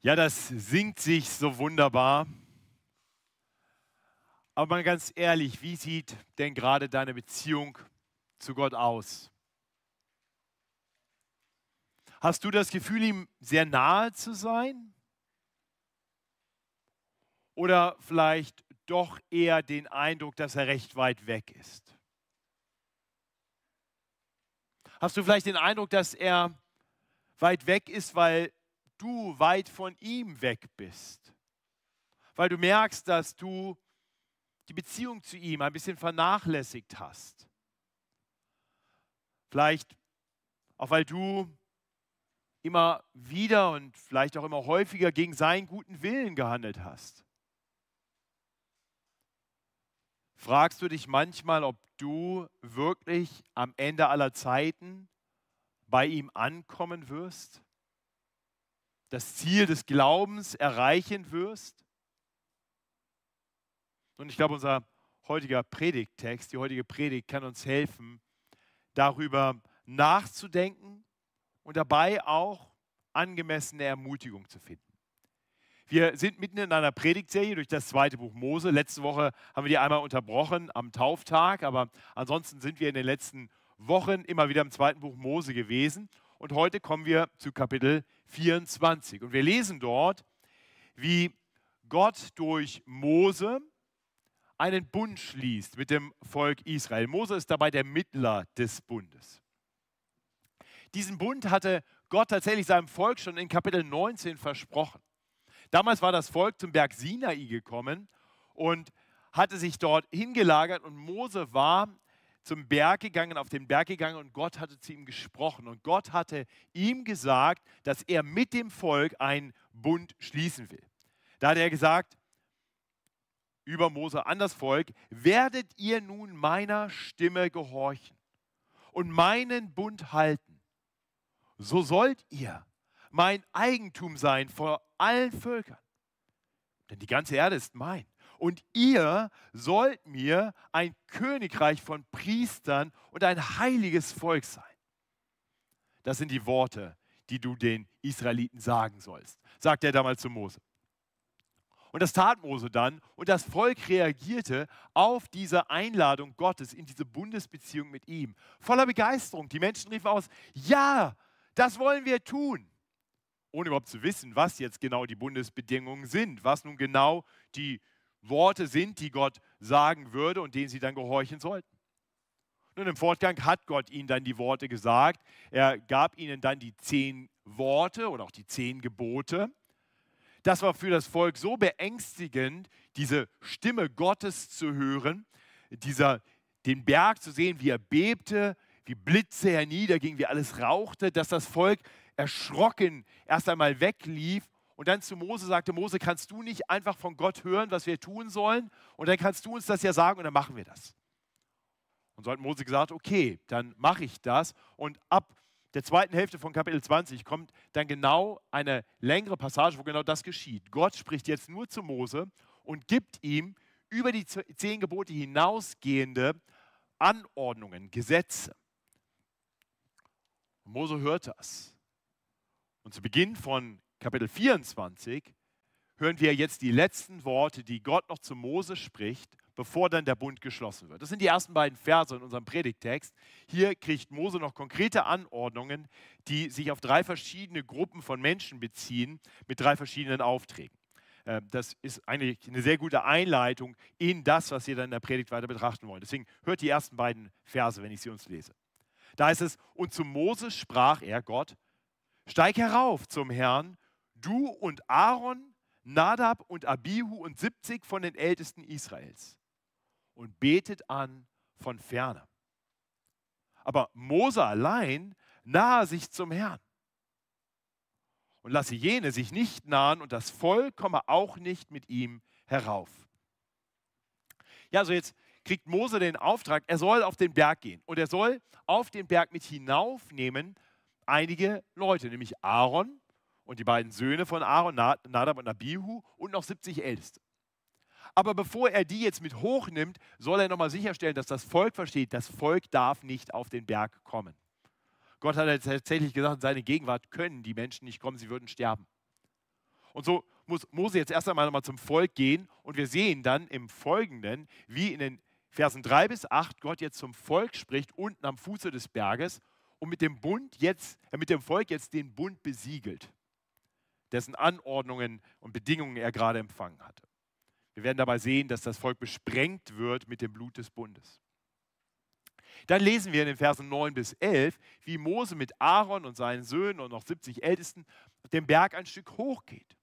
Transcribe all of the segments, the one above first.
Ja, das singt sich so wunderbar. Aber mal ganz ehrlich, wie sieht denn gerade deine Beziehung zu Gott aus? Hast du das Gefühl, ihm sehr nahe zu sein? Oder vielleicht doch eher den Eindruck, dass er recht weit weg ist? Hast du vielleicht den Eindruck, dass er weit weg ist, weil du weit von ihm weg bist? Weil du merkst, dass du die Beziehung zu ihm ein bisschen vernachlässigt hast? Vielleicht auch weil du immer wieder und vielleicht auch immer häufiger gegen seinen guten Willen gehandelt hast. Fragst du dich manchmal, ob du wirklich am Ende aller Zeiten bei ihm ankommen wirst? Das Ziel des Glaubens erreichen wirst? Und ich glaube, unser heutiger Predigttext, die heutige Predigt kann uns helfen, darüber nachzudenken und dabei auch angemessene Ermutigung zu finden. Wir sind mitten in einer Predigtserie durch das zweite Buch Mose. Letzte Woche haben wir die einmal unterbrochen am Tauftag, aber ansonsten sind wir in den letzten Wochen immer wieder im zweiten Buch Mose gewesen. Und heute kommen wir zu Kapitel 24. Und wir lesen dort, wie Gott durch Mose einen Bund schließt mit dem Volk Israel. Mose ist dabei der Mittler des Bundes. Diesen Bund hatte Gott tatsächlich seinem Volk schon in Kapitel 19 versprochen. Damals war das Volk zum Berg Sinai gekommen und hatte sich dort hingelagert und Mose war zum Berg gegangen, auf den Berg gegangen und Gott hatte zu ihm gesprochen. Und Gott hatte ihm gesagt, dass er mit dem Volk einen Bund schließen will. Da hat er gesagt, über Mose an das Volk, werdet ihr nun meiner Stimme gehorchen und meinen Bund halten, so sollt ihr mein Eigentum sein vor allen Völkern. Denn die ganze Erde ist mein. Und ihr sollt mir ein Königreich von Priestern und ein heiliges Volk sein. Das sind die Worte, die du den Israeliten sagen sollst, sagt er damals zu Mose. Und das tat Mose dann und das Volk reagierte auf diese Einladung Gottes in diese Bundesbeziehung mit ihm. Voller Begeisterung. Die Menschen riefen aus, ja, das wollen wir tun ohne überhaupt zu wissen, was jetzt genau die Bundesbedingungen sind, was nun genau die Worte sind, die Gott sagen würde und denen sie dann gehorchen sollten. Nun im Fortgang hat Gott ihnen dann die Worte gesagt. Er gab ihnen dann die zehn Worte oder auch die zehn Gebote. Das war für das Volk so beängstigend, diese Stimme Gottes zu hören, dieser, den Berg zu sehen, wie er bebte, wie Blitze herniedergingen, wie alles rauchte, dass das Volk erschrocken erst einmal weglief und dann zu Mose sagte, Mose, kannst du nicht einfach von Gott hören, was wir tun sollen? Und dann kannst du uns das ja sagen und dann machen wir das. Und so hat Mose gesagt, okay, dann mache ich das. Und ab der zweiten Hälfte von Kapitel 20 kommt dann genau eine längere Passage, wo genau das geschieht. Gott spricht jetzt nur zu Mose und gibt ihm über die zehn Gebote hinausgehende Anordnungen, Gesetze. Mose hört das. Und zu Beginn von Kapitel 24 hören wir jetzt die letzten Worte, die Gott noch zu Mose spricht, bevor dann der Bund geschlossen wird. Das sind die ersten beiden Verse in unserem Predigtext. Hier kriegt Mose noch konkrete Anordnungen, die sich auf drei verschiedene Gruppen von Menschen beziehen, mit drei verschiedenen Aufträgen. Ähm, das ist eigentlich eine sehr gute Einleitung in das, was wir dann in der Predigt weiter betrachten wollen. Deswegen hört die ersten beiden Verse, wenn ich sie uns lese. Da heißt es, und zu Mose sprach er, Gott, Steig herauf zum Herrn, du und Aaron, Nadab und Abihu und 70 von den Ältesten Israels und betet an von ferne. Aber Mose allein nahe sich zum Herrn und lasse jene sich nicht nahen und das Volk komme auch nicht mit ihm herauf. Ja, also jetzt kriegt Mose den Auftrag, er soll auf den Berg gehen und er soll auf den Berg mit hinaufnehmen, einige Leute, nämlich Aaron und die beiden Söhne von Aaron, Nadab und Abihu und noch 70 Älteste. Aber bevor er die jetzt mit hochnimmt, soll er nochmal sicherstellen, dass das Volk versteht, das Volk darf nicht auf den Berg kommen. Gott hat tatsächlich gesagt, in seine Gegenwart können die Menschen nicht kommen, sie würden sterben. Und so muss Mose jetzt erst einmal nochmal zum Volk gehen und wir sehen dann im Folgenden, wie in den Versen 3 bis 8 Gott jetzt zum Volk spricht, unten am Fuße des Berges und mit dem Bund jetzt, äh, mit dem Volk jetzt den Bund besiegelt, dessen Anordnungen und Bedingungen er gerade empfangen hatte. Wir werden dabei sehen, dass das Volk besprengt wird mit dem Blut des Bundes. Dann lesen wir in den Versen 9 bis 11, wie Mose mit Aaron und seinen Söhnen und noch 70 Ältesten den Berg ein Stück hochgeht.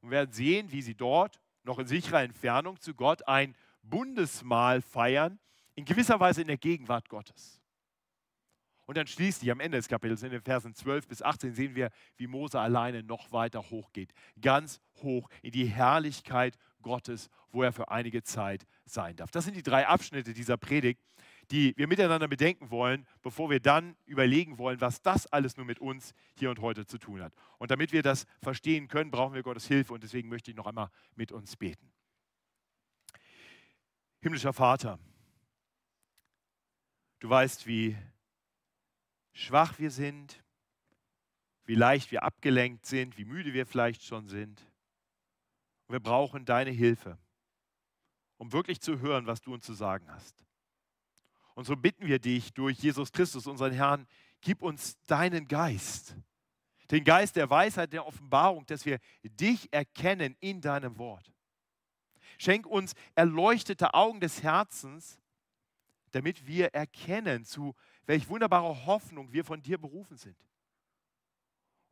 Und werden sehen, wie sie dort noch in sicherer Entfernung zu Gott ein Bundesmahl feiern, in gewisser Weise in der Gegenwart Gottes. Und dann schließlich am Ende des Kapitels, in den Versen 12 bis 18, sehen wir, wie Mose alleine noch weiter hochgeht. Ganz hoch in die Herrlichkeit Gottes, wo er für einige Zeit sein darf. Das sind die drei Abschnitte dieser Predigt, die wir miteinander bedenken wollen, bevor wir dann überlegen wollen, was das alles nur mit uns hier und heute zu tun hat. Und damit wir das verstehen können, brauchen wir Gottes Hilfe und deswegen möchte ich noch einmal mit uns beten. Himmlischer Vater, du weißt, wie schwach wir sind, wie leicht wir abgelenkt sind, wie müde wir vielleicht schon sind. Und wir brauchen deine Hilfe, um wirklich zu hören, was du uns zu sagen hast. Und so bitten wir dich durch Jesus Christus, unseren Herrn, gib uns deinen Geist, den Geist der Weisheit, der Offenbarung, dass wir dich erkennen in deinem Wort. Schenk uns erleuchtete Augen des Herzens, damit wir erkennen, zu welch wunderbarer Hoffnung wir von dir berufen sind.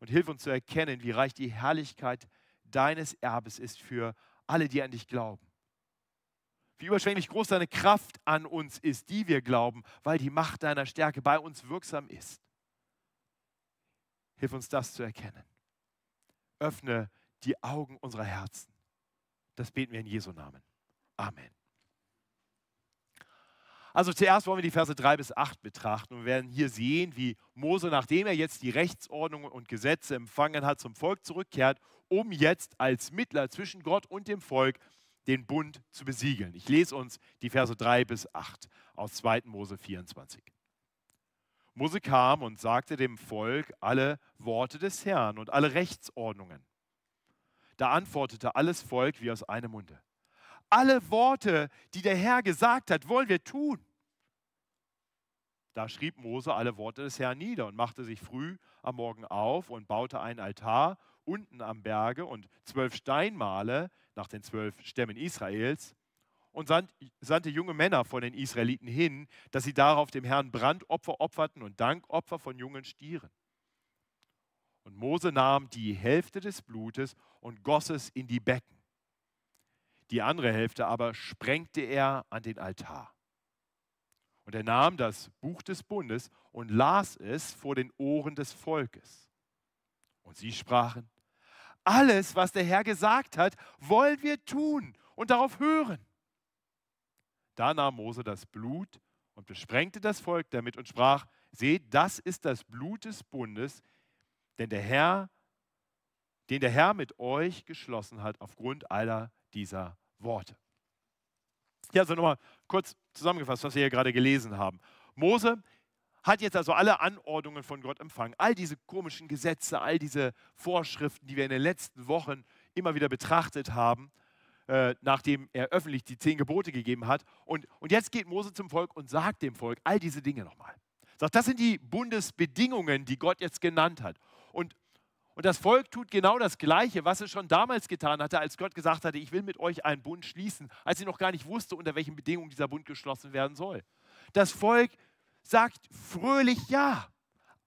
Und hilf uns zu erkennen, wie reich die Herrlichkeit deines Erbes ist für alle, die an dich glauben. Wie überschwänglich groß deine Kraft an uns ist, die wir glauben, weil die Macht deiner Stärke bei uns wirksam ist. Hilf uns das zu erkennen. Öffne die Augen unserer Herzen. Das beten wir in Jesu Namen. Amen. Also zuerst wollen wir die Verse 3 bis 8 betrachten und werden hier sehen, wie Mose, nachdem er jetzt die Rechtsordnung und Gesetze empfangen hat, zum Volk zurückkehrt, um jetzt als Mittler zwischen Gott und dem Volk den Bund zu besiegeln. Ich lese uns die Verse 3 bis 8 aus 2. Mose 24. Mose kam und sagte dem Volk alle Worte des Herrn und alle Rechtsordnungen. Da antwortete alles Volk wie aus einem Munde. Alle Worte, die der Herr gesagt hat, wollen wir tun. Da schrieb Mose alle Worte des Herrn nieder und machte sich früh am Morgen auf und baute einen Altar unten am Berge und zwölf Steinmale nach den zwölf Stämmen Israels und sandte junge Männer von den Israeliten hin, dass sie darauf dem Herrn Brandopfer opferten und Dankopfer von jungen Stieren. Und Mose nahm die Hälfte des Blutes und goss es in die Becken. Die andere Hälfte aber sprengte er an den Altar. Und er nahm das Buch des Bundes und las es vor den Ohren des Volkes. Und sie sprachen, alles, was der Herr gesagt hat, wollen wir tun und darauf hören. Da nahm Mose das Blut und besprengte das Volk damit und sprach, seht, das ist das Blut des Bundes, denn der Herr, den der Herr mit euch geschlossen hat aufgrund aller dieser Worte. Ja, also nochmal kurz zusammengefasst, was wir hier gerade gelesen haben. Mose hat jetzt also alle Anordnungen von Gott empfangen, all diese komischen Gesetze, all diese Vorschriften, die wir in den letzten Wochen immer wieder betrachtet haben, äh, nachdem er öffentlich die zehn Gebote gegeben hat. Und, und jetzt geht Mose zum Volk und sagt dem Volk all diese Dinge nochmal. Sagt, das sind die Bundesbedingungen, die Gott jetzt genannt hat. Und, und das Volk tut genau das Gleiche, was es schon damals getan hatte, als Gott gesagt hatte, ich will mit euch einen Bund schließen, als sie noch gar nicht wusste, unter welchen Bedingungen dieser Bund geschlossen werden soll. Das Volk sagt fröhlich Ja.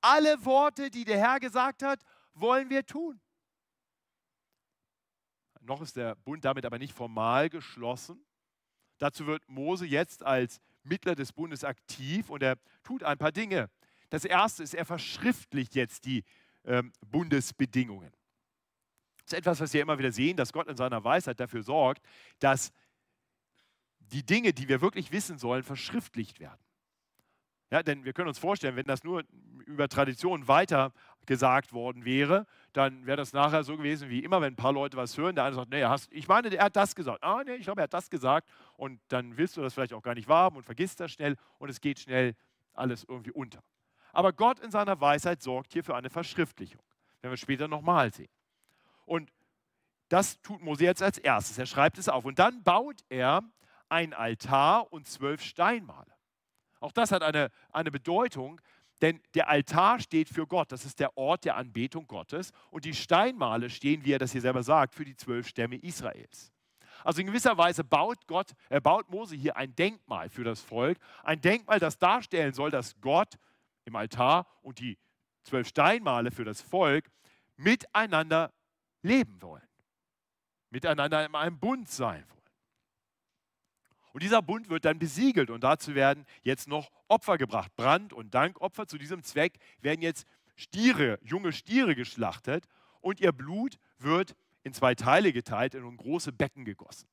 Alle Worte, die der Herr gesagt hat, wollen wir tun. Noch ist der Bund damit aber nicht formal geschlossen. Dazu wird Mose jetzt als Mittler des Bundes aktiv und er tut ein paar Dinge. Das erste ist, er verschriftlicht jetzt die ähm, Bundesbedingungen. Das ist etwas, was wir immer wieder sehen, dass Gott in seiner Weisheit dafür sorgt, dass die Dinge, die wir wirklich wissen sollen, verschriftlicht werden. Ja, denn wir können uns vorstellen, wenn das nur über Tradition weiter gesagt worden wäre, dann wäre das nachher so gewesen wie immer, wenn ein paar Leute was hören, der eine sagt, nee, hast, ich meine, er hat das gesagt. Ah, nee, ich glaube, er hat das gesagt. Und dann willst du das vielleicht auch gar nicht wahrhaben und vergisst das schnell und es geht schnell alles irgendwie unter. Aber Gott in seiner Weisheit sorgt hier für eine Verschriftlichung. Werden wir später nochmal sehen. Und das tut Mose jetzt als erstes. Er schreibt es auf. Und dann baut er ein Altar und zwölf Steinmale. Auch das hat eine, eine Bedeutung, denn der Altar steht für Gott. Das ist der Ort der Anbetung Gottes. Und die Steinmale stehen, wie er das hier selber sagt, für die zwölf Stämme Israels. Also in gewisser Weise baut Gott, er baut Mose hier ein Denkmal für das Volk. Ein Denkmal, das darstellen soll, dass Gott im Altar und die zwölf Steinmale für das Volk miteinander leben wollen. Miteinander in einem Bund sein wollen. Und dieser Bund wird dann besiegelt und dazu werden jetzt noch Opfer gebracht. Brand- und Dankopfer. Zu diesem Zweck werden jetzt Stiere, junge Stiere geschlachtet und ihr Blut wird in zwei Teile geteilt und in große Becken gegossen.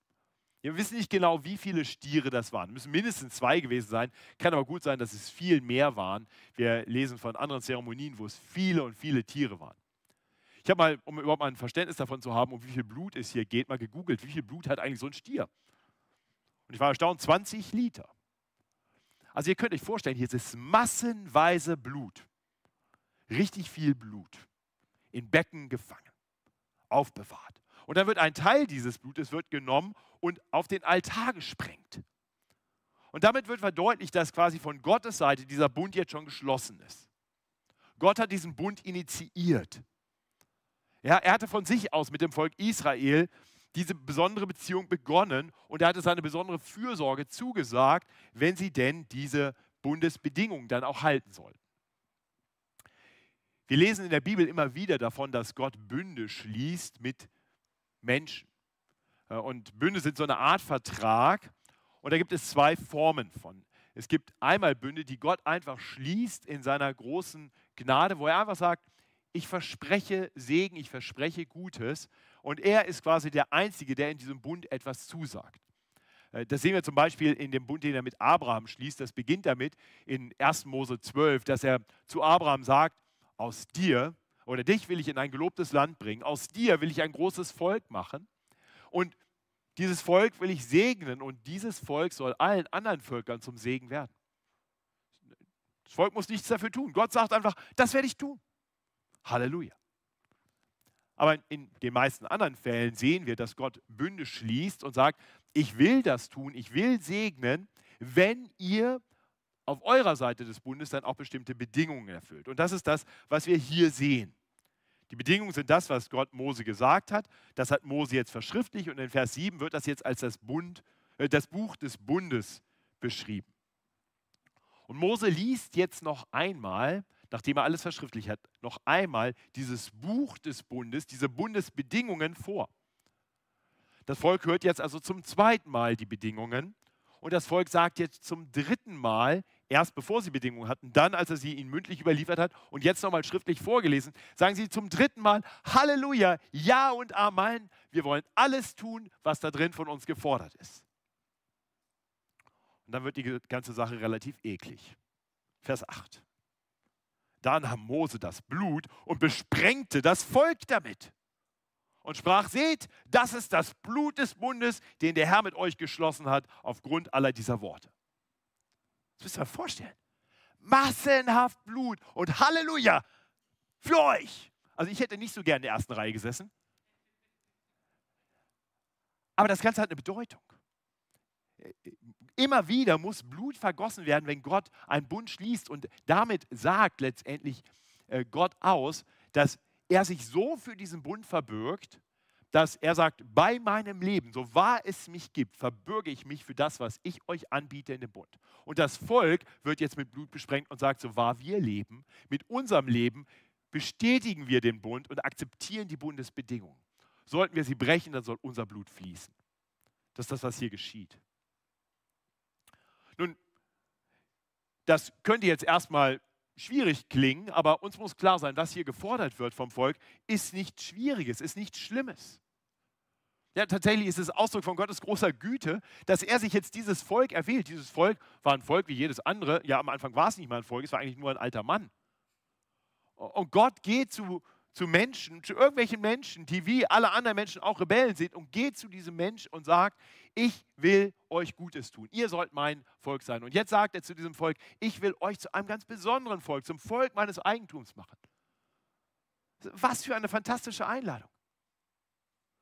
Wir wissen nicht genau, wie viele Stiere das waren. Es müssen mindestens zwei gewesen sein. Kann aber gut sein, dass es viel mehr waren. Wir lesen von anderen Zeremonien, wo es viele und viele Tiere waren. Ich habe mal, um überhaupt mal ein Verständnis davon zu haben, um wie viel Blut es hier geht, mal gegoogelt, wie viel Blut hat eigentlich so ein Stier. Und ich war erstaunt, 20 Liter. Also ihr könnt euch vorstellen, hier ist massenweise Blut. Richtig viel Blut. In Becken gefangen. Aufbewahrt. Und dann wird ein Teil dieses Blutes wird genommen und auf den Altar gesprengt. Und damit wird verdeutlicht, dass quasi von Gottes Seite dieser Bund jetzt schon geschlossen ist. Gott hat diesen Bund initiiert. Ja, er hatte von sich aus mit dem Volk Israel diese besondere Beziehung begonnen und er hatte seine besondere Fürsorge zugesagt, wenn sie denn diese Bundesbedingungen dann auch halten sollen. Wir lesen in der Bibel immer wieder davon, dass Gott Bünde schließt mit Menschen. Äh, und Bünde sind so eine Art Vertrag und da gibt es zwei Formen von. Es gibt einmal Bünde, die Gott einfach schließt in seiner großen Gnade, wo er einfach sagt, ich verspreche Segen, ich verspreche Gutes und er ist quasi der Einzige, der in diesem Bund etwas zusagt. Äh, das sehen wir zum Beispiel in dem Bund, den er mit Abraham schließt. Das beginnt damit in 1. Mose 12, dass er zu Abraham sagt, aus dir oder dich will ich in ein gelobtes Land bringen, aus dir will ich ein großes Volk machen und dieses Volk will ich segnen und dieses Volk soll allen anderen Völkern zum Segen werden. Das Volk muss nichts dafür tun. Gott sagt einfach, das werde ich tun. Halleluja. Aber in den meisten anderen Fällen sehen wir, dass Gott Bünde schließt und sagt, ich will das tun, ich will segnen, wenn ihr auf eurer Seite des Bundes dann auch bestimmte Bedingungen erfüllt. Und das ist das, was wir hier sehen. Die Bedingungen sind das, was Gott Mose gesagt hat. Das hat Mose jetzt verschriftlich und in Vers 7 wird das jetzt als das, Bund, äh, das Buch des Bundes beschrieben. Und Mose liest jetzt noch einmal nachdem er alles verschriftlicht hat, noch einmal dieses Buch des Bundes, diese Bundesbedingungen vor. Das Volk hört jetzt also zum zweiten Mal die Bedingungen und das Volk sagt jetzt zum dritten Mal, erst bevor sie Bedingungen hatten, dann als er sie ihnen mündlich überliefert hat und jetzt nochmal schriftlich vorgelesen, sagen sie zum dritten Mal, Halleluja, Ja und Amen, wir wollen alles tun, was da drin von uns gefordert ist. Und dann wird die ganze Sache relativ eklig. Vers 8. Da nahm Mose das Blut und besprengte das Volk damit und sprach, seht, das ist das Blut des Bundes, den der Herr mit euch geschlossen hat, aufgrund aller dieser Worte. Das müsst ihr euch vorstellen. Massenhaft Blut und Halleluja für euch. Also ich hätte nicht so gern in der ersten Reihe gesessen. Aber das Ganze hat eine Bedeutung. Immer wieder muss Blut vergossen werden, wenn Gott einen Bund schließt. Und damit sagt letztendlich äh, Gott aus, dass er sich so für diesen Bund verbürgt, dass er sagt, bei meinem Leben, so wahr es mich gibt, verbürge ich mich für das, was ich euch anbiete in dem Bund. Und das Volk wird jetzt mit Blut besprengt und sagt, so wahr wir leben, mit unserem Leben bestätigen wir den Bund und akzeptieren die Bundesbedingungen. Sollten wir sie brechen, dann soll unser Blut fließen. Das ist das, was hier geschieht. Nun, das könnte jetzt erstmal schwierig klingen, aber uns muss klar sein, was hier gefordert wird vom Volk, ist nichts Schwieriges, ist nichts Schlimmes. Ja, tatsächlich ist es Ausdruck von Gottes großer Güte, dass er sich jetzt dieses Volk erwählt. Dieses Volk war ein Volk wie jedes andere. Ja, am Anfang war es nicht mal ein Volk, es war eigentlich nur ein alter Mann. Und Gott geht zu, zu Menschen, zu irgendwelchen Menschen, die wie alle anderen Menschen auch Rebellen sind und geht zu diesem Mensch und sagt, ich will euch Gutes tun. Ihr sollt mein Volk sein. Und jetzt sagt er zu diesem Volk, ich will euch zu einem ganz besonderen Volk, zum Volk meines Eigentums machen. Was für eine fantastische Einladung.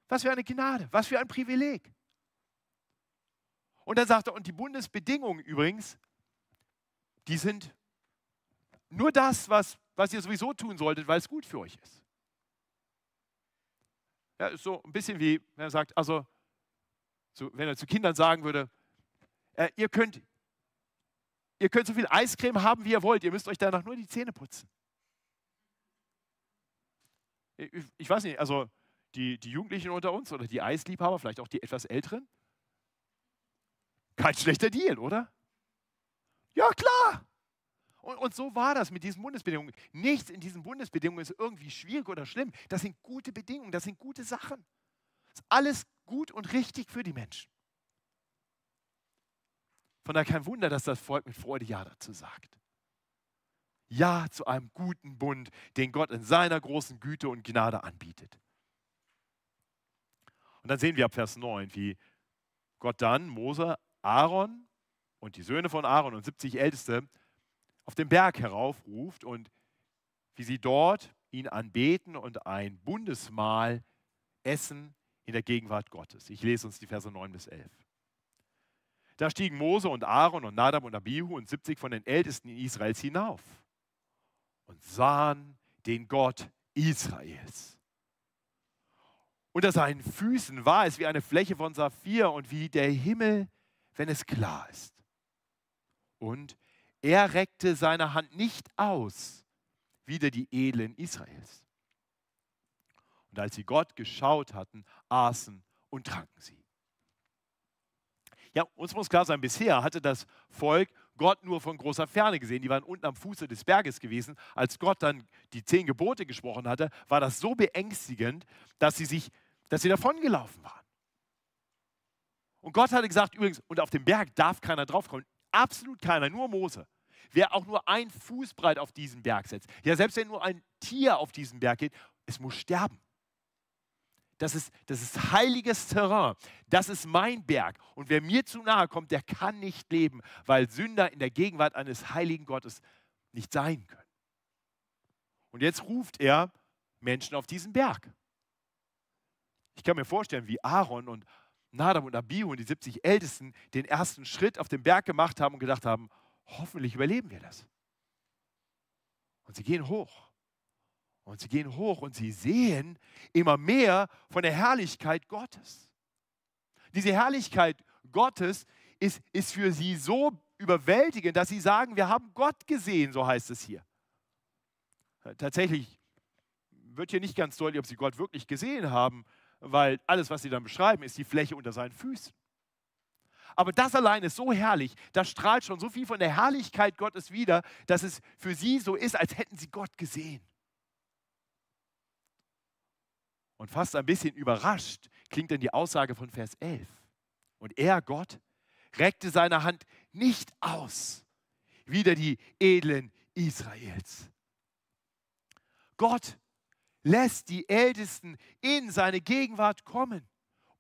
Was für eine Gnade, was für ein Privileg. Und dann sagt er, und die Bundesbedingungen übrigens, die sind nur das, was, was ihr sowieso tun solltet, weil es gut für euch ist. Ja, ist so ein bisschen wie, wenn er sagt, also, so, wenn er zu Kindern sagen würde, äh, ihr, könnt, ihr könnt so viel Eiscreme haben, wie ihr wollt, ihr müsst euch danach nur die Zähne putzen. Ich, ich weiß nicht, also die, die Jugendlichen unter uns oder die Eisliebhaber, vielleicht auch die etwas Älteren, kein schlechter Deal, oder? Ja, klar. Und, so war das mit diesen Bundesbedingungen. Nichts in diesen Bundesbedingungen ist irgendwie schwierig oder schlimm. Das sind gute Bedingungen, das sind gute Sachen. Das ist alles gut und richtig für die Menschen. Von daher kein Wunder, dass das Volk mit Freude Ja dazu sagt. Ja zu einem guten Bund, den Gott in seiner großen Güte und Gnade anbietet. Und dann sehen wir ab Vers 9, wie Gott dann Mose Aaron und die Söhne von Aaron und 70 Älteste auf den Berg heraufruft und wie sie dort ihn anbeten und ein Bundesmahl essen in der Gegenwart Gottes. Ich lese uns die Verse 9 bis 11. Da stiegen Mose und Aaron und Nadab und Abihu und 70 von den Ältesten Israels hinauf und sahen den Gott Israels. Unter seinen Füßen war es wie eine Fläche von Saphir und wie der Himmel wenn es klar ist. Und er reckte seine Hand nicht aus, wieder die Edlen Israels. Und als sie Gott geschaut hatten, aßen und tranken sie. Ja, uns muss klar sein, bisher hatte das Volk Gott nur von großer Ferne gesehen. Die waren unten am Fuße des Berges gewesen. Als Gott dann die zehn Gebote gesprochen hatte, war das so beängstigend, dass sie sich, dass sie davongelaufen waren. Und Gott hatte gesagt, übrigens, und auf dem Berg darf keiner draufkommen. Absolut keiner, nur Mose. Wer auch nur ein Fuß breit auf diesen Berg setzt, ja, selbst wenn nur ein Tier auf diesen Berg geht, es muss sterben. Das ist, das ist heiliges Terrain. Das ist mein Berg. Und wer mir zu nahe kommt, der kann nicht leben, weil Sünder in der Gegenwart eines heiligen Gottes nicht sein können. Und jetzt ruft er Menschen auf diesen Berg. Ich kann mir vorstellen, wie Aaron und Nadab und Abihu und die 70 Ältesten den ersten Schritt auf den Berg gemacht haben und gedacht haben, hoffentlich überleben wir das. Und sie gehen hoch. Und sie gehen hoch und sie sehen immer mehr von der Herrlichkeit Gottes. Diese Herrlichkeit Gottes ist, ist für sie so überwältigend, dass sie sagen, wir haben Gott gesehen, so heißt es hier. Tatsächlich wird hier nicht ganz deutlich, ob sie Gott wirklich gesehen haben, weil alles, was sie dann beschreiben, ist die Fläche unter seinen Füßen. Aber das allein ist so herrlich, das strahlt schon so viel von der Herrlichkeit Gottes wider, dass es für sie so ist, als hätten sie Gott gesehen. Und fast ein bisschen überrascht klingt dann die Aussage von Vers 11. Und er, Gott, reckte seine Hand nicht aus, wieder die edlen Israels. Gott lässt die Ältesten in seine Gegenwart kommen,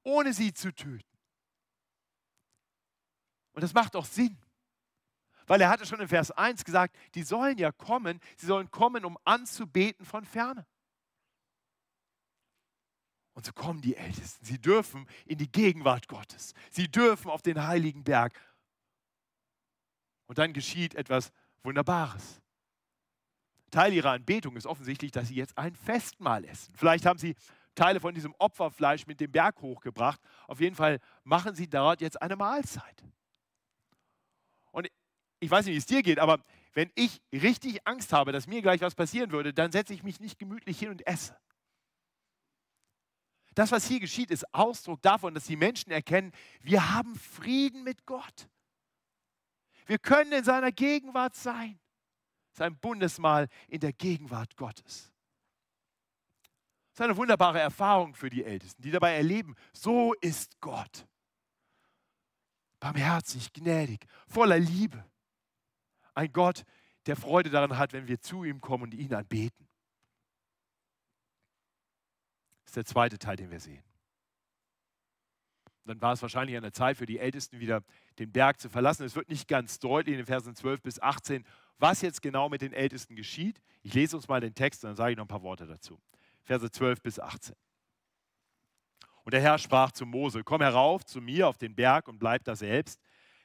ohne sie zu töten. Und das macht auch Sinn. Weil er hatte schon in Vers 1 gesagt, die sollen ja kommen, sie sollen kommen, um anzubeten von ferne. Und so kommen die Ältesten. Sie dürfen in die Gegenwart Gottes. Sie dürfen auf den heiligen Berg. Und dann geschieht etwas Wunderbares. Teil ihrer Anbetung ist offensichtlich, dass sie jetzt ein Festmahl essen. Vielleicht haben sie Teile von diesem Opferfleisch mit dem Berg hochgebracht. Auf jeden Fall machen sie dort jetzt eine Mahlzeit. Ich weiß nicht, wie es dir geht, aber wenn ich richtig Angst habe, dass mir gleich was passieren würde, dann setze ich mich nicht gemütlich hin und esse. Das, was hier geschieht, ist Ausdruck davon, dass die Menschen erkennen, wir haben Frieden mit Gott. Wir können in seiner Gegenwart sein sein Bundesmahl in der Gegenwart Gottes. Das ist eine wunderbare Erfahrung für die Ältesten, die dabei erleben, so ist Gott. Barmherzig, gnädig, voller Liebe. Ein Gott, der Freude daran hat, wenn wir zu ihm kommen und ihn anbeten. Das ist der zweite Teil, den wir sehen. Dann war es wahrscheinlich an der Zeit für die Ältesten wieder den Berg zu verlassen. Es wird nicht ganz deutlich in den Versen 12 bis 18, was jetzt genau mit den Ältesten geschieht. Ich lese uns mal den Text und dann sage ich noch ein paar Worte dazu. Verse 12 bis 18. Und der Herr sprach zu Mose, komm herauf zu mir auf den Berg und bleib da selbst,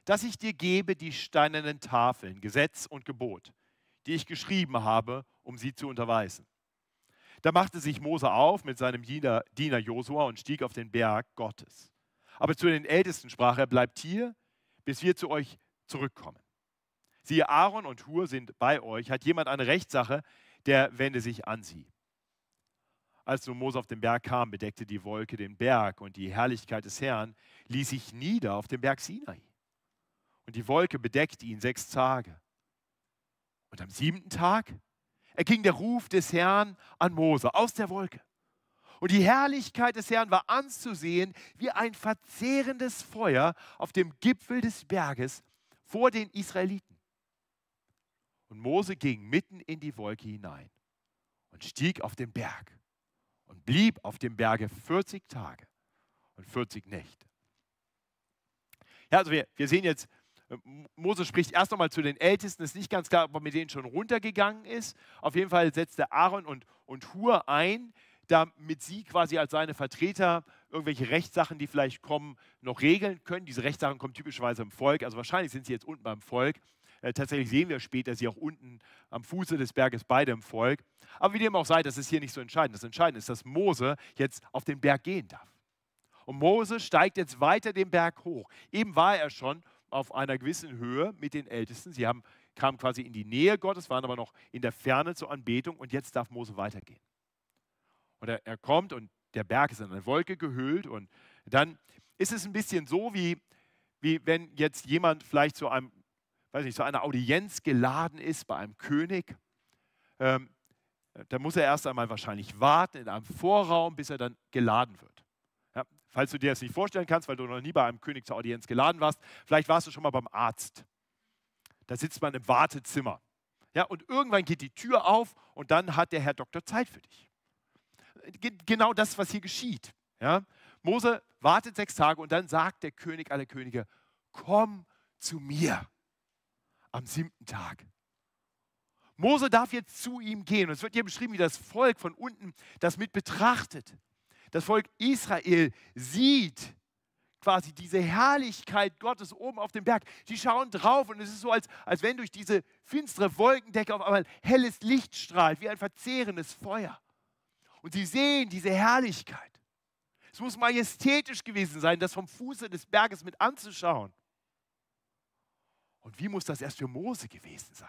dass ich dir gebe die steinernen Tafeln, Gesetz und Gebot, die ich geschrieben habe, um sie zu unterweisen. Da machte sich Mose auf mit seinem Diener, Josua und stieg auf den Berg Gottes. Aber zu den Ältesten sprach er, bleibt hier, bis wir zu euch zurückkommen. Siehe, Aaron und Hur sind bei euch. Hat jemand eine Rechtssache, der wende sich an sie. Als nun Mose auf den Berg kam, bedeckte die Wolke den Berg und die Herrlichkeit des Herrn ließ sich nieder auf dem Berg Sinai. Und die Wolke bedeckte ihn sechs Tage. Und am siebten Tag erging der Ruf des Herrn an Mose aus der Wolke. Und die Herrlichkeit des Herrn war anzusehen wie ein verzehrendes Feuer auf dem Gipfel des Berges vor den Israeliten. Und Mose ging mitten in die Wolke hinein und stieg auf den Berg und blieb auf dem Berge 40 Tage und 40 Nächte. Ja, also wir, wir sehen jetzt, Mose spricht erst einmal zu den Ältesten, ist nicht ganz klar, ob er mit denen schon runtergegangen ist. Auf jeden Fall setzt er Aaron und, und Hur ein, damit sie quasi als seine Vertreter irgendwelche Rechtssachen, die vielleicht kommen, noch regeln können. Diese Rechtssachen kommen typischerweise im Volk, also wahrscheinlich sind sie jetzt unten beim Volk. Äh, tatsächlich sehen wir später sie auch unten am Fuße des Berges beide im Volk. Aber wie dem auch sei, das ist hier nicht so entscheidend. Das Entscheidende ist, dass Mose jetzt auf den Berg gehen darf. Und Mose steigt jetzt weiter den Berg hoch. Eben war er schon auf einer gewissen Höhe mit den Ältesten. Sie haben, kamen quasi in die Nähe Gottes, waren aber noch in der Ferne zur Anbetung und jetzt darf Mose weitergehen. Und er, er kommt und der Berg ist in eine Wolke gehüllt und dann ist es ein bisschen so, wie, wie wenn jetzt jemand vielleicht zu einem, weiß nicht, zu einer Audienz geladen ist bei einem König. Ähm, da muss er erst einmal wahrscheinlich warten in einem Vorraum, bis er dann geladen wird. Falls du dir das nicht vorstellen kannst, weil du noch nie bei einem König zur Audienz geladen warst, vielleicht warst du schon mal beim Arzt. Da sitzt man im Wartezimmer. Ja, und irgendwann geht die Tür auf und dann hat der Herr Doktor Zeit für dich genau das, was hier geschieht. Ja? Mose wartet sechs Tage und dann sagt der König aller Könige, komm zu mir am siebten Tag. Mose darf jetzt zu ihm gehen. Und es wird hier beschrieben, wie das Volk von unten das mit betrachtet. Das Volk Israel sieht quasi diese Herrlichkeit Gottes oben auf dem Berg. Die schauen drauf und es ist so, als, als wenn durch diese finstere Wolkendecke auf einmal helles Licht strahlt, wie ein verzehrendes Feuer und sie sehen diese Herrlichkeit. Es muss majestätisch gewesen sein, das vom Fuße des Berges mit anzuschauen. Und wie muss das erst für Mose gewesen sein,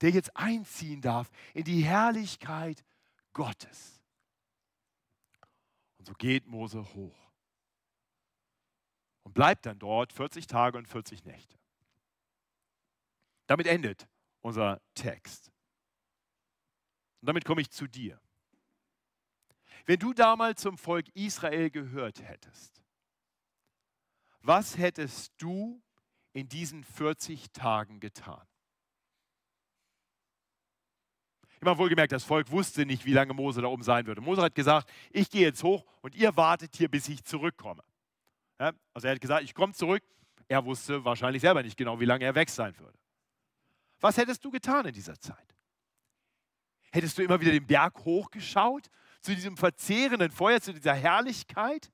der jetzt einziehen darf in die Herrlichkeit Gottes. Und so geht Mose hoch und bleibt dann dort 40 Tage und 40 Nächte. Damit endet unser Text. Und damit komme ich zu dir. Wenn du damals zum Volk Israel gehört hättest, was hättest du in diesen 40 Tagen getan? Immer wohlgemerkt, das Volk wusste nicht, wie lange Mose da oben sein würde. Mose hat gesagt, ich gehe jetzt hoch und ihr wartet hier, bis ich zurückkomme. Ja, also er hat gesagt, ich komme zurück. Er wusste wahrscheinlich selber nicht genau, wie lange er weg sein würde. Was hättest du getan in dieser Zeit? Hättest du immer wieder den Berg hochgeschaut zu diesem verzehrenden Feuer, zu dieser Herrlichkeit,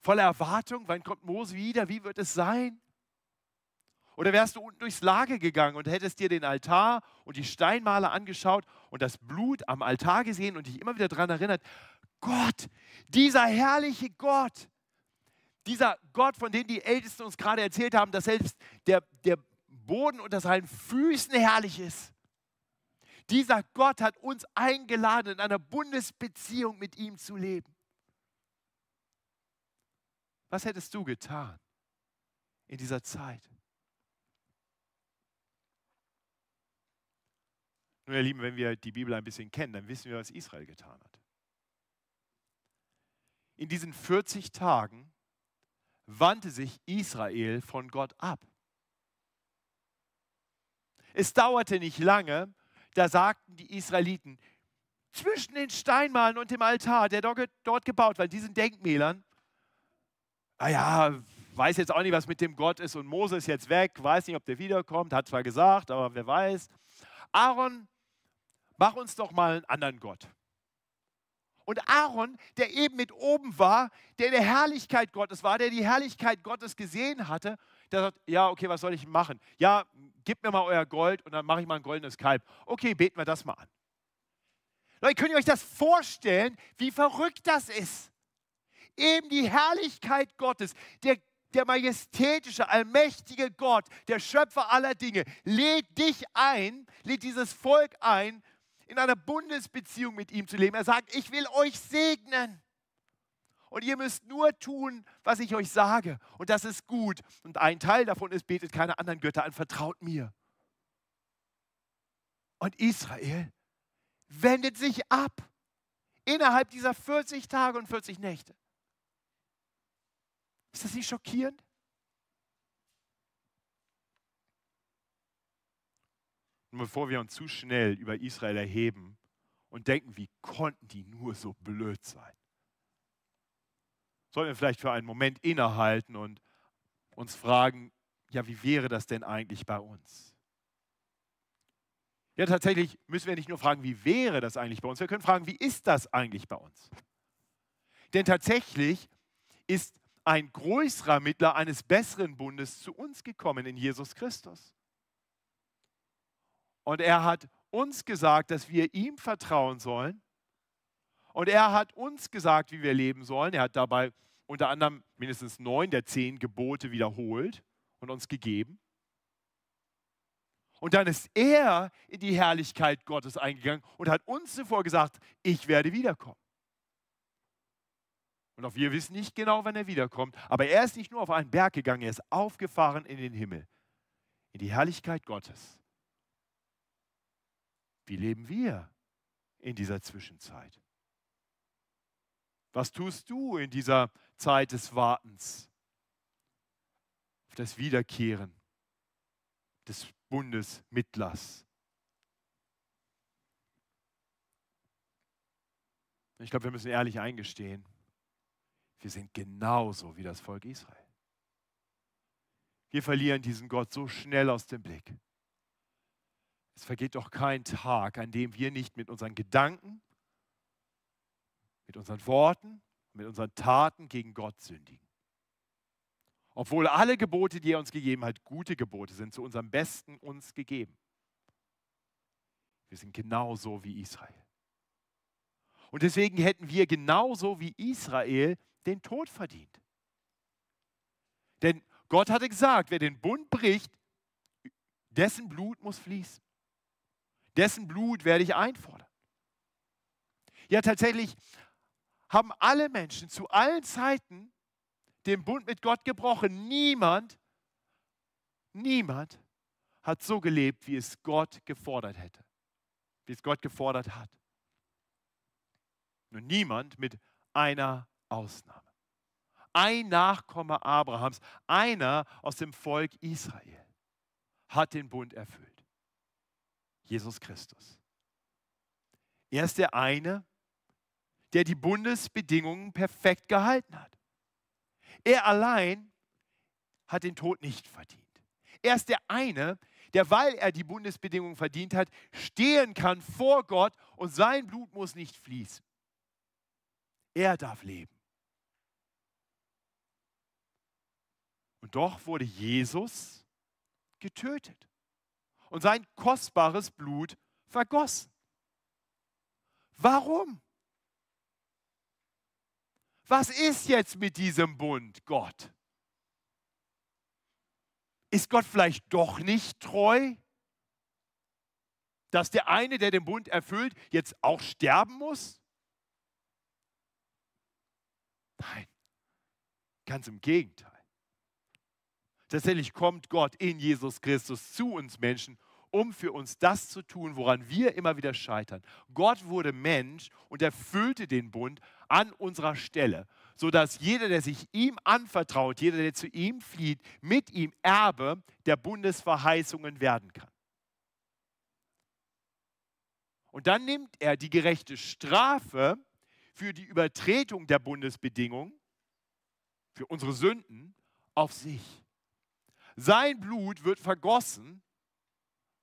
voller Erwartung, wann kommt Mose wieder, wie wird es sein? Oder wärst du unten durchs Lager gegangen und hättest dir den Altar und die Steinmale angeschaut und das Blut am Altar gesehen und dich immer wieder daran erinnert, Gott, dieser herrliche Gott, dieser Gott, von dem die Ältesten uns gerade erzählt haben, dass selbst der, der Boden unter seinen Füßen herrlich ist. Dieser Gott hat uns eingeladen, in einer Bundesbeziehung mit ihm zu leben. Was hättest du getan in dieser Zeit? Nun, ihr Lieben, wenn wir die Bibel ein bisschen kennen, dann wissen wir, was Israel getan hat. In diesen 40 Tagen wandte sich Israel von Gott ab. Es dauerte nicht lange, da sagten die Israeliten, zwischen den Steinmalen und dem Altar, der dort gebaut war, diesen Denkmälern, naja, ah weiß jetzt auch nicht, was mit dem Gott ist und Mose ist jetzt weg, weiß nicht, ob der wiederkommt, hat zwar gesagt, aber wer weiß. Aaron, mach uns doch mal einen anderen Gott. Und Aaron, der eben mit oben war, der in der Herrlichkeit Gottes war, der die Herrlichkeit Gottes gesehen hatte, der sagt, ja, okay, was soll ich machen? Ja, gebt mir mal euer Gold und dann mache ich mal ein goldenes Kalb. Okay, beten wir das mal an. Leute, könnt ihr euch das vorstellen, wie verrückt das ist? Eben die Herrlichkeit Gottes, der, der majestätische, allmächtige Gott, der Schöpfer aller Dinge, lädt dich ein, lädt dieses Volk ein, in einer Bundesbeziehung mit ihm zu leben. Er sagt, ich will euch segnen. Und ihr müsst nur tun, was ich euch sage. Und das ist gut. Und ein Teil davon ist, betet keine anderen Götter an, vertraut mir. Und Israel wendet sich ab innerhalb dieser 40 Tage und 40 Nächte. Ist das nicht schockierend? Und bevor wir uns zu schnell über Israel erheben und denken, wie konnten die nur so blöd sein, sollten wir vielleicht für einen Moment innehalten und uns fragen, ja, wie wäre das denn eigentlich bei uns? Ja, tatsächlich müssen wir nicht nur fragen, wie wäre das eigentlich bei uns, wir können fragen, wie ist das eigentlich bei uns? Denn tatsächlich ist ein größerer Mittler eines besseren Bundes zu uns gekommen in Jesus Christus. Und er hat uns gesagt, dass wir ihm vertrauen sollen. Und er hat uns gesagt, wie wir leben sollen. Er hat dabei unter anderem mindestens neun der zehn Gebote wiederholt und uns gegeben. Und dann ist er in die Herrlichkeit Gottes eingegangen und hat uns zuvor gesagt, ich werde wiederkommen. Und auch wir wissen nicht genau, wann er wiederkommt. Aber er ist nicht nur auf einen Berg gegangen, er ist aufgefahren in den Himmel, in die Herrlichkeit Gottes. Wie leben wir in dieser Zwischenzeit? Was tust du in dieser Zeit des Wartens auf das Wiederkehren des Bundes Mittlers? Ich glaube, wir müssen ehrlich eingestehen, wir sind genauso wie das Volk Israel. Wir verlieren diesen Gott so schnell aus dem Blick. Es vergeht doch kein Tag, an dem wir nicht mit unseren Gedanken, mit unseren Worten, mit unseren Taten gegen Gott sündigen. Obwohl alle Gebote, die er uns gegeben hat, gute Gebote sind, zu unserem Besten uns gegeben. Wir sind genauso wie Israel. Und deswegen hätten wir genauso wie Israel den Tod verdient. Denn Gott hatte gesagt, wer den Bund bricht, dessen Blut muss fließen. Dessen Blut werde ich einfordern. Ja, tatsächlich haben alle Menschen zu allen Zeiten den Bund mit Gott gebrochen. Niemand, niemand hat so gelebt, wie es Gott gefordert hätte, wie es Gott gefordert hat. Nur niemand mit einer Ausnahme. Ein Nachkomme Abrahams, einer aus dem Volk Israel, hat den Bund erfüllt. Jesus Christus. Er ist der eine, der die Bundesbedingungen perfekt gehalten hat. Er allein hat den Tod nicht verdient. Er ist der eine, der, weil er die Bundesbedingungen verdient hat, stehen kann vor Gott und sein Blut muss nicht fließen. Er darf leben. Und doch wurde Jesus getötet und sein kostbares Blut vergossen. Warum? Was ist jetzt mit diesem Bund, Gott? Ist Gott vielleicht doch nicht treu? Dass der eine, der den Bund erfüllt, jetzt auch sterben muss? Nein, ganz im Gegenteil. Tatsächlich kommt Gott in Jesus Christus zu uns Menschen, um für uns das zu tun, woran wir immer wieder scheitern. Gott wurde Mensch und erfüllte den Bund an unserer Stelle, sodass jeder, der sich ihm anvertraut, jeder, der zu ihm flieht, mit ihm Erbe der Bundesverheißungen werden kann. Und dann nimmt er die gerechte Strafe für die Übertretung der Bundesbedingungen, für unsere Sünden, auf sich. Sein Blut wird vergossen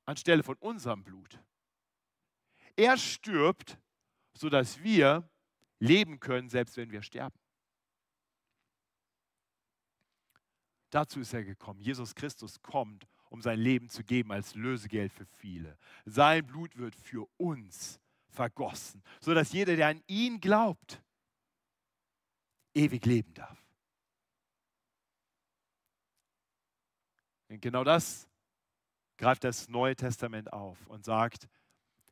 anstelle von unserem Blut. Er stirbt, sodass wir leben können, selbst wenn wir sterben. Dazu ist er gekommen. Jesus Christus kommt, um sein Leben zu geben als Lösegeld für viele. Sein Blut wird für uns vergossen, sodass jeder, der an ihn glaubt, ewig leben darf. Und genau das greift das Neue Testament auf und sagt,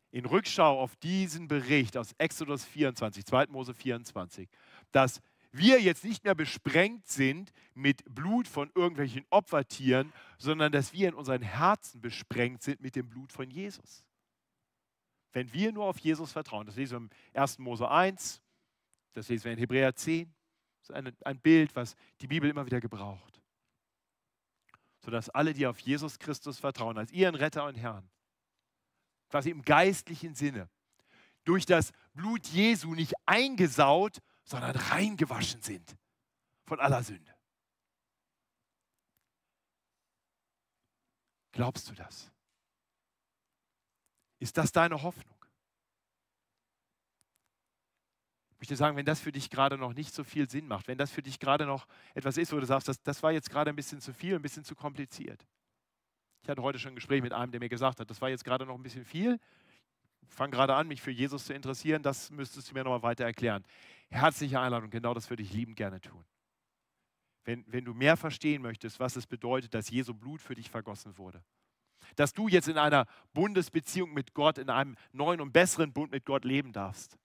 in Rückschau auf diesen Bericht aus Exodus 24, 2. Mose 24, dass wir jetzt nicht mehr besprengt sind mit Blut von irgendwelchen Opfertieren, sondern dass wir in unseren Herzen besprengt sind mit dem Blut von Jesus. Wenn wir nur auf Jesus vertrauen, das lesen wir im 1. Mose 1, das lesen wir in Hebräer 10, das ist ein, ein Bild, was die Bibel immer wieder gebraucht. Sodass alle, die auf Jesus Christus vertrauen, als ihren Retter und Herrn, quasi im geistlichen Sinne, durch das Blut Jesu nicht eingesaut, sondern reingewaschen sind von aller Sünde. Glaubst du das? Ist das deine Hoffnung? Ich möchte sagen, wenn das für dich gerade noch nicht so viel Sinn macht, wenn das für dich gerade noch etwas ist, wo du sagst, das, das war jetzt gerade ein bisschen zu viel, ein bisschen zu kompliziert, ich hatte heute schon ein Gespräch mit einem, der mir gesagt hat, das war jetzt gerade noch ein bisschen viel. Ich fange gerade an, mich für Jesus zu interessieren. Das müsstest du mir nochmal weiter erklären. Herzliche Einladung, genau das würde ich liebend gerne tun. Wenn, wenn du mehr verstehen möchtest, was es bedeutet, dass Jesu Blut für dich vergossen wurde, dass du jetzt in einer Bundesbeziehung mit Gott, in einem neuen und besseren Bund mit Gott leben darfst,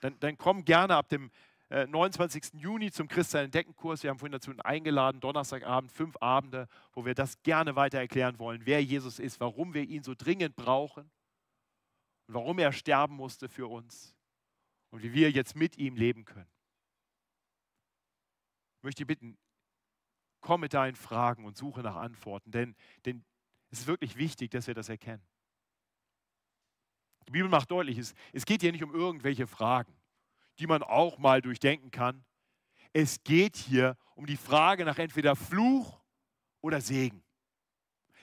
dann, dann komm gerne ab dem 29. Äh, Juni zum Christsein entdecken Kurs. Wir haben vorhin dazu eingeladen, Donnerstagabend, fünf Abende, wo wir das gerne weiter erklären wollen, wer Jesus ist, warum wir ihn so dringend brauchen und warum er sterben musste für uns und wie wir jetzt mit ihm leben können. Ich möchte bitten, komm mit deinen Fragen und suche nach Antworten, denn, denn es ist wirklich wichtig, dass wir das erkennen. Die Bibel macht deutlich, es, es geht hier nicht um irgendwelche Fragen die man auch mal durchdenken kann. Es geht hier um die Frage nach entweder Fluch oder Segen.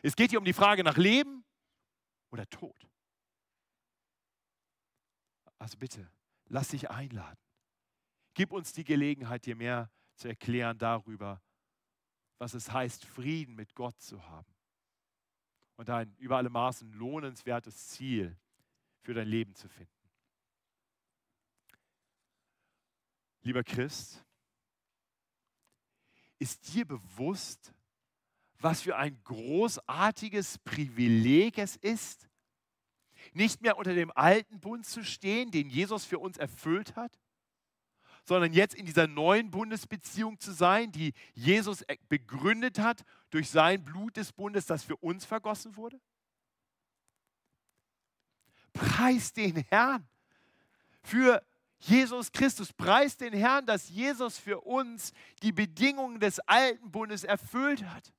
Es geht hier um die Frage nach Leben oder Tod. Also bitte, lass dich einladen. Gib uns die Gelegenheit, dir mehr zu erklären darüber, was es heißt, Frieden mit Gott zu haben. Und ein über alle Maßen lohnenswertes Ziel für dein Leben zu finden. Lieber Christ, ist dir bewusst, was für ein großartiges Privileg es ist, nicht mehr unter dem alten Bund zu stehen, den Jesus für uns erfüllt hat, sondern jetzt in dieser neuen Bundesbeziehung zu sein, die Jesus begründet hat durch sein Blut des Bundes, das für uns vergossen wurde? Preis den Herrn für Jesus Christus. Preist den Herrn, dass Jesus für uns die Bedingungen des alten Bundes erfüllt hat.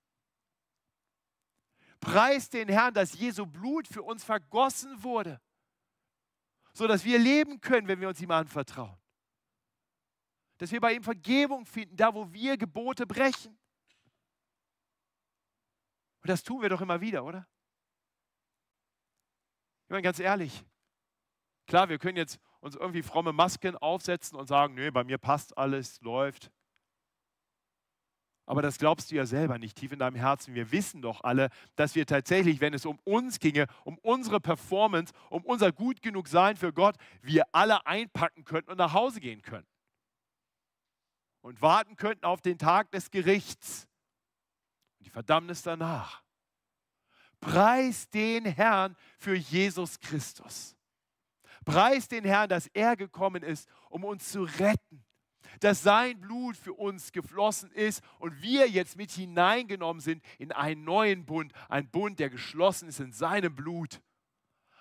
Preist den Herrn, dass Jesu Blut für uns vergossen wurde, sodass wir leben können, wenn wir uns ihm anvertrauen. Dass wir bei ihm Vergebung finden, da wo wir Gebote brechen. Und das tun wir doch immer wieder, oder? Ich meine, ganz ehrlich, klar, wir können jetzt uns irgendwie fromme Masken aufsetzen und sagen, nee, bei mir passt alles, läuft. Aber das glaubst du ja selber nicht tief in deinem Herzen. Wir wissen doch alle, dass wir tatsächlich, wenn es um uns ginge, um unsere Performance, um unser gut genug Sein für Gott, wir alle einpacken könnten und nach Hause gehen könnten. Und warten könnten auf den Tag des Gerichts und die Verdammnis danach. Preis den Herrn für Jesus Christus. Preis den Herrn, dass er gekommen ist, um uns zu retten. Dass sein Blut für uns geflossen ist und wir jetzt mit hineingenommen sind in einen neuen Bund. Ein Bund, der geschlossen ist in seinem Blut.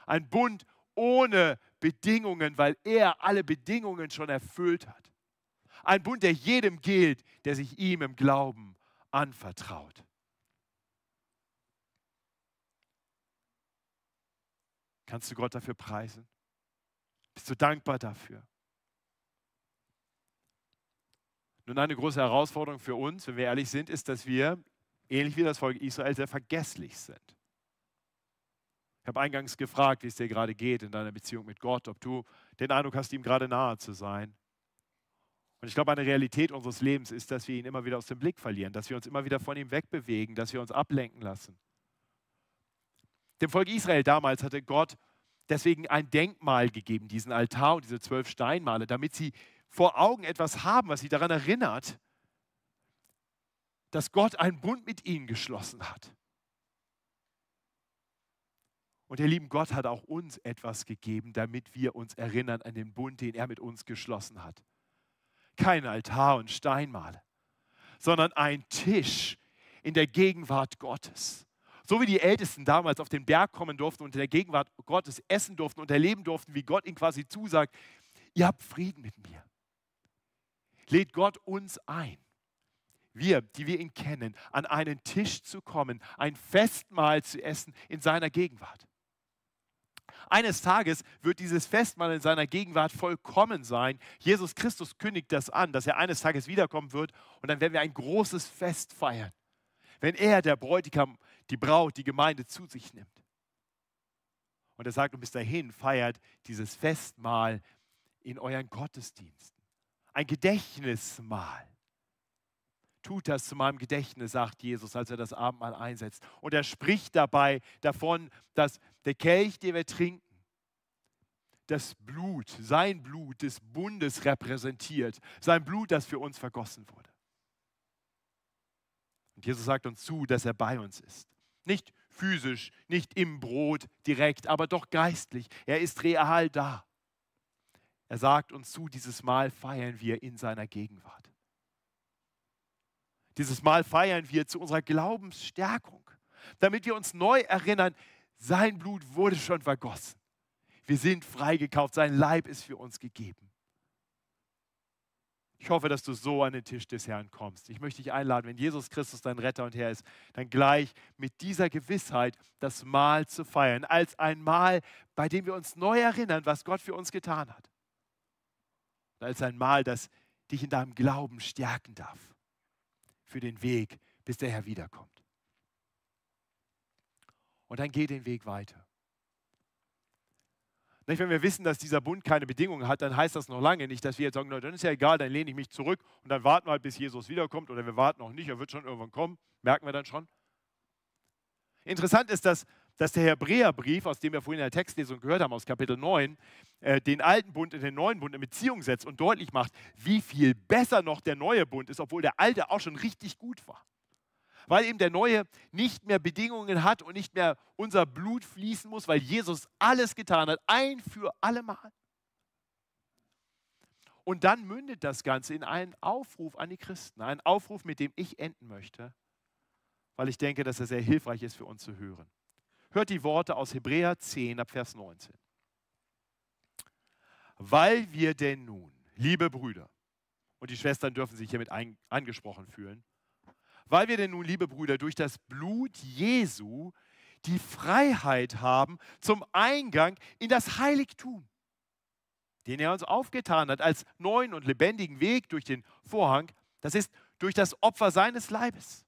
Ein Bund ohne Bedingungen, weil er alle Bedingungen schon erfüllt hat. Ein Bund, der jedem gilt, der sich ihm im Glauben anvertraut. Kannst du Gott dafür preisen? Bist du dankbar dafür? Nun, eine große Herausforderung für uns, wenn wir ehrlich sind, ist, dass wir, ähnlich wie das Volk Israel, sehr vergesslich sind. Ich habe eingangs gefragt, wie es dir gerade geht in deiner Beziehung mit Gott, ob du den Eindruck hast, ihm gerade nahe zu sein. Und ich glaube, eine Realität unseres Lebens ist, dass wir ihn immer wieder aus dem Blick verlieren, dass wir uns immer wieder von ihm wegbewegen, dass wir uns ablenken lassen. Dem Volk Israel damals hatte Gott deswegen ein Denkmal gegeben, diesen Altar und diese zwölf Steinmale, damit sie vor Augen etwas haben, was sie daran erinnert, dass Gott einen Bund mit ihnen geschlossen hat. Und der liebe Gott hat auch uns etwas gegeben, damit wir uns erinnern an den Bund, den er mit uns geschlossen hat. Kein Altar und Steinmale, sondern ein Tisch in der Gegenwart Gottes. So wie die Ältesten damals auf den Berg kommen durften und in der Gegenwart Gottes essen durften und erleben durften, wie Gott ihnen quasi zusagt, ihr habt Frieden mit mir. Lädt Gott uns ein, wir, die wir ihn kennen, an einen Tisch zu kommen, ein Festmahl zu essen in seiner Gegenwart. Eines Tages wird dieses Festmahl in seiner Gegenwart vollkommen sein. Jesus Christus kündigt das an, dass er eines Tages wiederkommen wird und dann werden wir ein großes Fest feiern. Wenn er, der Bräutigam, die Braut, die Gemeinde zu sich nimmt. Und er sagt, und bis dahin feiert dieses Festmahl in euren Gottesdiensten. Ein Gedächtnismahl. Tut das zu meinem Gedächtnis, sagt Jesus, als er das Abendmahl einsetzt. Und er spricht dabei davon, dass der Kelch, den wir trinken, das Blut, sein Blut des Bundes repräsentiert. Sein Blut, das für uns vergossen wurde. Und Jesus sagt uns zu, dass er bei uns ist. Nicht physisch, nicht im Brot direkt, aber doch geistlich. Er ist real da. Er sagt uns zu, dieses Mal feiern wir in seiner Gegenwart. Dieses Mal feiern wir zu unserer Glaubensstärkung, damit wir uns neu erinnern, sein Blut wurde schon vergossen. Wir sind freigekauft, sein Leib ist für uns gegeben. Ich hoffe, dass du so an den Tisch des Herrn kommst. Ich möchte dich einladen, wenn Jesus Christus dein Retter und Herr ist, dann gleich mit dieser Gewissheit das Mahl zu feiern, als ein Mahl, bei dem wir uns neu erinnern, was Gott für uns getan hat. Und als ein Mahl, das dich in deinem Glauben stärken darf für den Weg, bis der Herr wiederkommt. Und dann geh den Weg weiter. Nicht, wenn wir wissen, dass dieser Bund keine Bedingungen hat, dann heißt das noch lange nicht, dass wir jetzt sagen, na, dann ist ja egal, dann lehne ich mich zurück und dann warten wir halt, bis Jesus wiederkommt oder wir warten auch nicht, er wird schon irgendwann kommen, merken wir dann schon. Interessant ist, dass, dass der Hebräerbrief, aus dem wir vorhin in der Textlesung gehört haben, aus Kapitel 9, äh, den alten Bund in den neuen Bund in Beziehung setzt und deutlich macht, wie viel besser noch der neue Bund ist, obwohl der alte auch schon richtig gut war weil eben der Neue nicht mehr Bedingungen hat und nicht mehr unser Blut fließen muss, weil Jesus alles getan hat, ein für allemal. Und dann mündet das Ganze in einen Aufruf an die Christen, einen Aufruf, mit dem ich enden möchte, weil ich denke, dass er sehr hilfreich ist für uns zu hören. Hört die Worte aus Hebräer 10 ab Vers 19. Weil wir denn nun, liebe Brüder, und die Schwestern dürfen sich hiermit angesprochen fühlen, weil wir denn nun, liebe Brüder, durch das Blut Jesu die Freiheit haben zum Eingang in das Heiligtum, den er uns aufgetan hat als neuen und lebendigen Weg durch den Vorhang, das ist durch das Opfer seines Leibes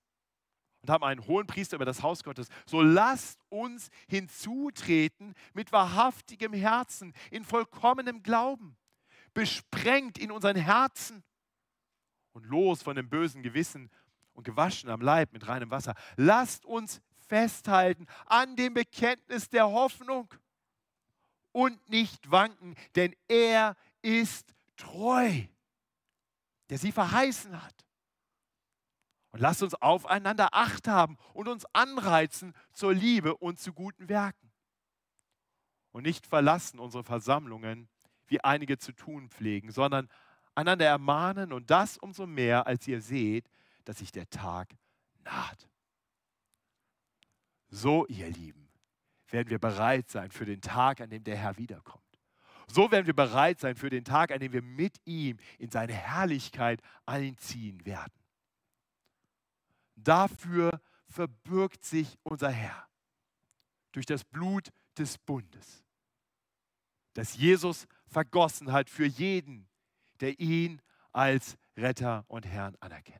und haben einen hohen Priester über das Haus Gottes. So lasst uns hinzutreten mit wahrhaftigem Herzen, in vollkommenem Glauben, besprengt in unseren Herzen und los von dem bösen Gewissen und gewaschen am Leib mit reinem Wasser. Lasst uns festhalten an dem Bekenntnis der Hoffnung und nicht wanken, denn er ist treu, der sie verheißen hat. Und lasst uns aufeinander Acht haben und uns anreizen zur Liebe und zu guten Werken. Und nicht verlassen unsere Versammlungen, wie einige zu tun pflegen, sondern einander ermahnen und das umso mehr, als ihr seht, dass sich der Tag naht. So, ihr Lieben, werden wir bereit sein für den Tag, an dem der Herr wiederkommt. So werden wir bereit sein für den Tag, an dem wir mit ihm in seine Herrlichkeit einziehen werden. Dafür verbirgt sich unser Herr durch das Blut des Bundes, das Jesus vergossen hat für jeden, der ihn als Retter und Herrn anerkennt.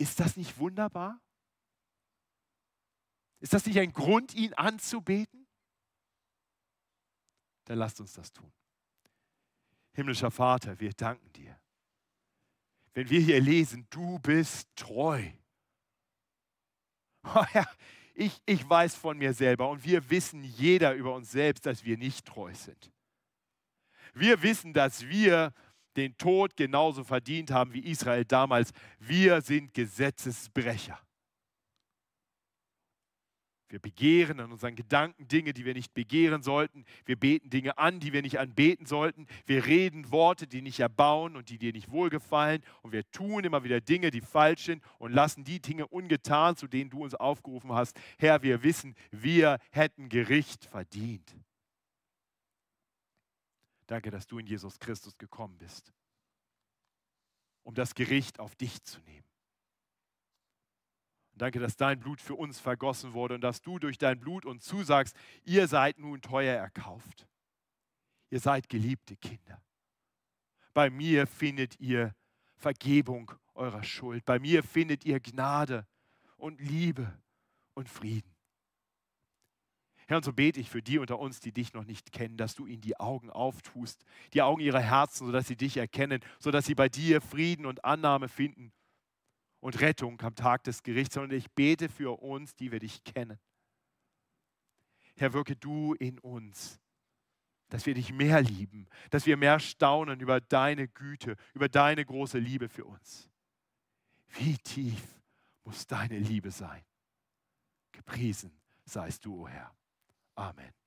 Ist das nicht wunderbar? Ist das nicht ein Grund, ihn anzubeten? Dann lasst uns das tun. Himmlischer Vater, wir danken dir. Wenn wir hier lesen, du bist treu. Oh ja, ich, ich weiß von mir selber und wir wissen jeder über uns selbst, dass wir nicht treu sind. Wir wissen, dass wir den Tod genauso verdient haben wie Israel damals. Wir sind Gesetzesbrecher. Wir begehren in unseren Gedanken Dinge, die wir nicht begehren sollten. Wir beten Dinge an, die wir nicht anbeten sollten. Wir reden Worte, die nicht erbauen und die dir nicht wohlgefallen. Und wir tun immer wieder Dinge, die falsch sind und lassen die Dinge ungetan, zu denen du uns aufgerufen hast. Herr, wir wissen, wir hätten Gericht verdient. Danke, dass du in Jesus Christus gekommen bist, um das Gericht auf dich zu nehmen. Danke, dass dein Blut für uns vergossen wurde und dass du durch dein Blut uns zusagst, ihr seid nun teuer erkauft. Ihr seid geliebte Kinder. Bei mir findet ihr Vergebung eurer Schuld. Bei mir findet ihr Gnade und Liebe und Frieden. Herr, und so bete ich für die unter uns, die dich noch nicht kennen, dass du ihnen die Augen auftust, die Augen ihrer Herzen, sodass sie dich erkennen, sodass sie bei dir Frieden und Annahme finden und Rettung am Tag des Gerichts, sondern ich bete für uns, die wir dich kennen. Herr, wirke du in uns, dass wir dich mehr lieben, dass wir mehr staunen über deine Güte, über deine große Liebe für uns. Wie tief muss deine Liebe sein? Gepriesen seist du, o oh Herr. Amen.